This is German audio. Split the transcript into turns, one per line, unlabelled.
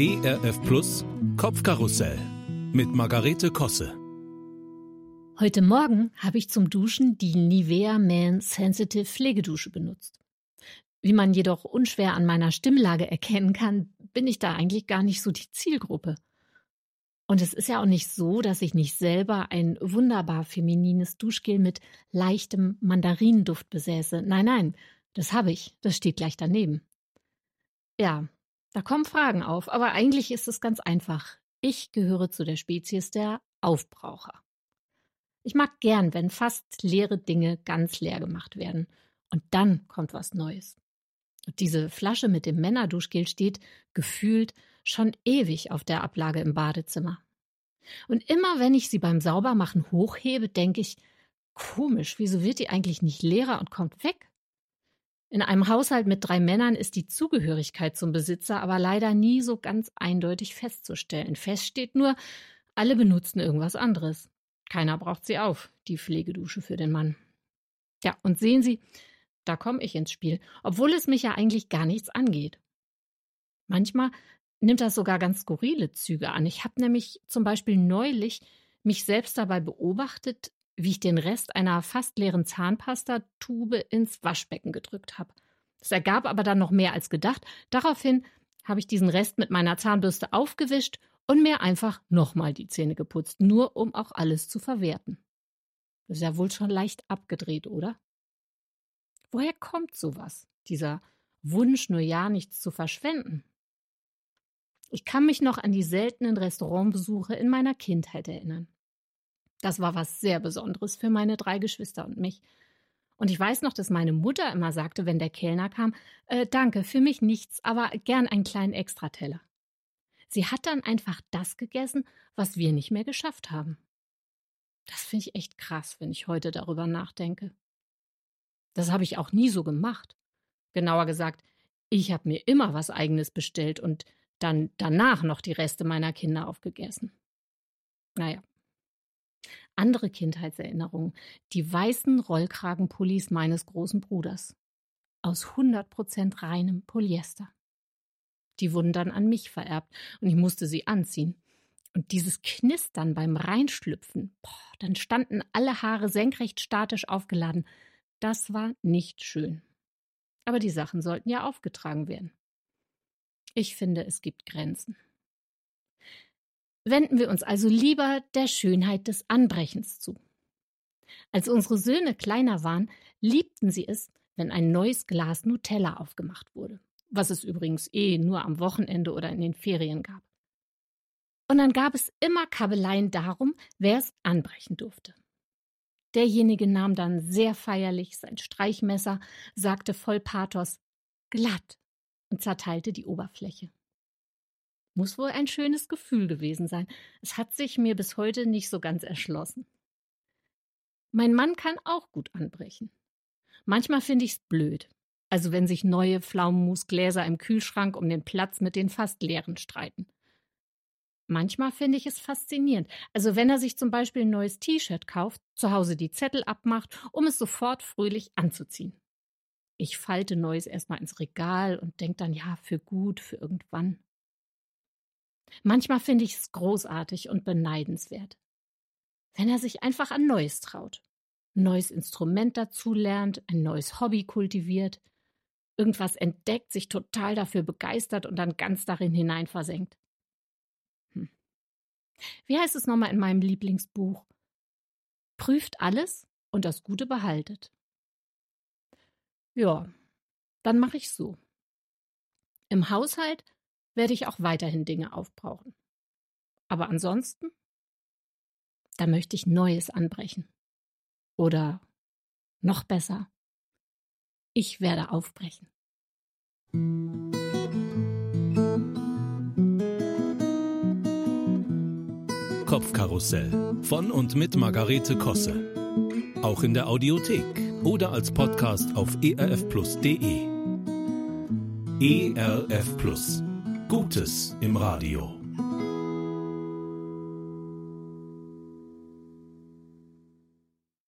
ERF Plus Kopfkarussell mit Margarete Kosse.
Heute Morgen habe ich zum Duschen die Nivea Man Sensitive Pflegedusche benutzt. Wie man jedoch unschwer an meiner Stimmlage erkennen kann, bin ich da eigentlich gar nicht so die Zielgruppe. Und es ist ja auch nicht so, dass ich nicht selber ein wunderbar feminines Duschgel mit leichtem Mandarinenduft besäße. Nein, nein, das habe ich. Das steht gleich daneben. Ja, da kommen Fragen auf, aber eigentlich ist es ganz einfach. Ich gehöre zu der Spezies der Aufbraucher. Ich mag gern, wenn fast leere Dinge ganz leer gemacht werden. Und dann kommt was Neues. Und diese Flasche mit dem Männerduschgel steht, gefühlt, schon ewig auf der Ablage im Badezimmer. Und immer wenn ich sie beim Saubermachen hochhebe, denke ich, komisch, wieso wird die eigentlich nicht leerer und kommt weg? In einem Haushalt mit drei Männern ist die Zugehörigkeit zum Besitzer aber leider nie so ganz eindeutig festzustellen. Fest steht nur, alle benutzen irgendwas anderes. Keiner braucht sie auf, die Pflegedusche für den Mann. Ja, und sehen Sie, da komme ich ins Spiel, obwohl es mich ja eigentlich gar nichts angeht. Manchmal nimmt das sogar ganz skurrile Züge an. Ich habe nämlich zum Beispiel neulich mich selbst dabei beobachtet, wie ich den Rest einer fast leeren Zahnpastatube ins Waschbecken gedrückt habe. Das ergab aber dann noch mehr als gedacht. Daraufhin habe ich diesen Rest mit meiner Zahnbürste aufgewischt und mir einfach nochmal die Zähne geputzt, nur um auch alles zu verwerten. Das ist ja wohl schon leicht abgedreht, oder? Woher kommt sowas? Dieser Wunsch, nur ja nichts zu verschwenden? Ich kann mich noch an die seltenen Restaurantbesuche in meiner Kindheit erinnern. Das war was sehr Besonderes für meine drei Geschwister und mich. Und ich weiß noch, dass meine Mutter immer sagte, wenn der Kellner kam, äh, danke, für mich nichts, aber gern einen kleinen Extrateller. Sie hat dann einfach das gegessen, was wir nicht mehr geschafft haben. Das finde ich echt krass, wenn ich heute darüber nachdenke. Das habe ich auch nie so gemacht. Genauer gesagt, ich habe mir immer was eigenes bestellt und dann danach noch die Reste meiner Kinder aufgegessen. Naja. Andere Kindheitserinnerungen. Die weißen Rollkragenpullis meines großen Bruders. Aus 100% reinem Polyester. Die wurden dann an mich vererbt und ich musste sie anziehen. Und dieses Knistern beim Reinschlüpfen, boah, dann standen alle Haare senkrecht statisch aufgeladen. Das war nicht schön. Aber die Sachen sollten ja aufgetragen werden. Ich finde, es gibt Grenzen. Wenden wir uns also lieber der Schönheit des Anbrechens zu. Als unsere Söhne kleiner waren, liebten sie es, wenn ein neues Glas Nutella aufgemacht wurde, was es übrigens eh nur am Wochenende oder in den Ferien gab. Und dann gab es immer Kabeleien darum, wer es anbrechen durfte. Derjenige nahm dann sehr feierlich sein Streichmesser, sagte voll Pathos glatt und zerteilte die Oberfläche. Muss wohl ein schönes Gefühl gewesen sein. Es hat sich mir bis heute nicht so ganz erschlossen. Mein Mann kann auch gut anbrechen. Manchmal finde ich's blöd. Also wenn sich neue Pflaumenmusgläser im Kühlschrank um den Platz mit den fast leeren streiten. Manchmal finde ich es faszinierend. Also wenn er sich zum Beispiel ein neues T-Shirt kauft, zu Hause die Zettel abmacht, um es sofort fröhlich anzuziehen. Ich falte Neues erstmal ins Regal und denke dann, ja, für gut, für irgendwann. Manchmal finde ich es großartig und beneidenswert. Wenn er sich einfach an Neues traut, ein neues Instrument dazulernt, ein neues Hobby kultiviert, irgendwas entdeckt, sich total dafür begeistert und dann ganz darin hinein versenkt. Hm. Wie heißt es nochmal in meinem Lieblingsbuch? Prüft alles und das Gute behaltet. Ja, dann mache ich so. Im Haushalt werde ich auch weiterhin Dinge aufbrauchen. Aber ansonsten, da möchte ich Neues anbrechen. Oder noch besser, ich werde aufbrechen.
Kopfkarussell von und mit Margarete Kosse. Auch in der Audiothek oder als Podcast auf erfplus.de. ERF Plus. Gutes im Radio.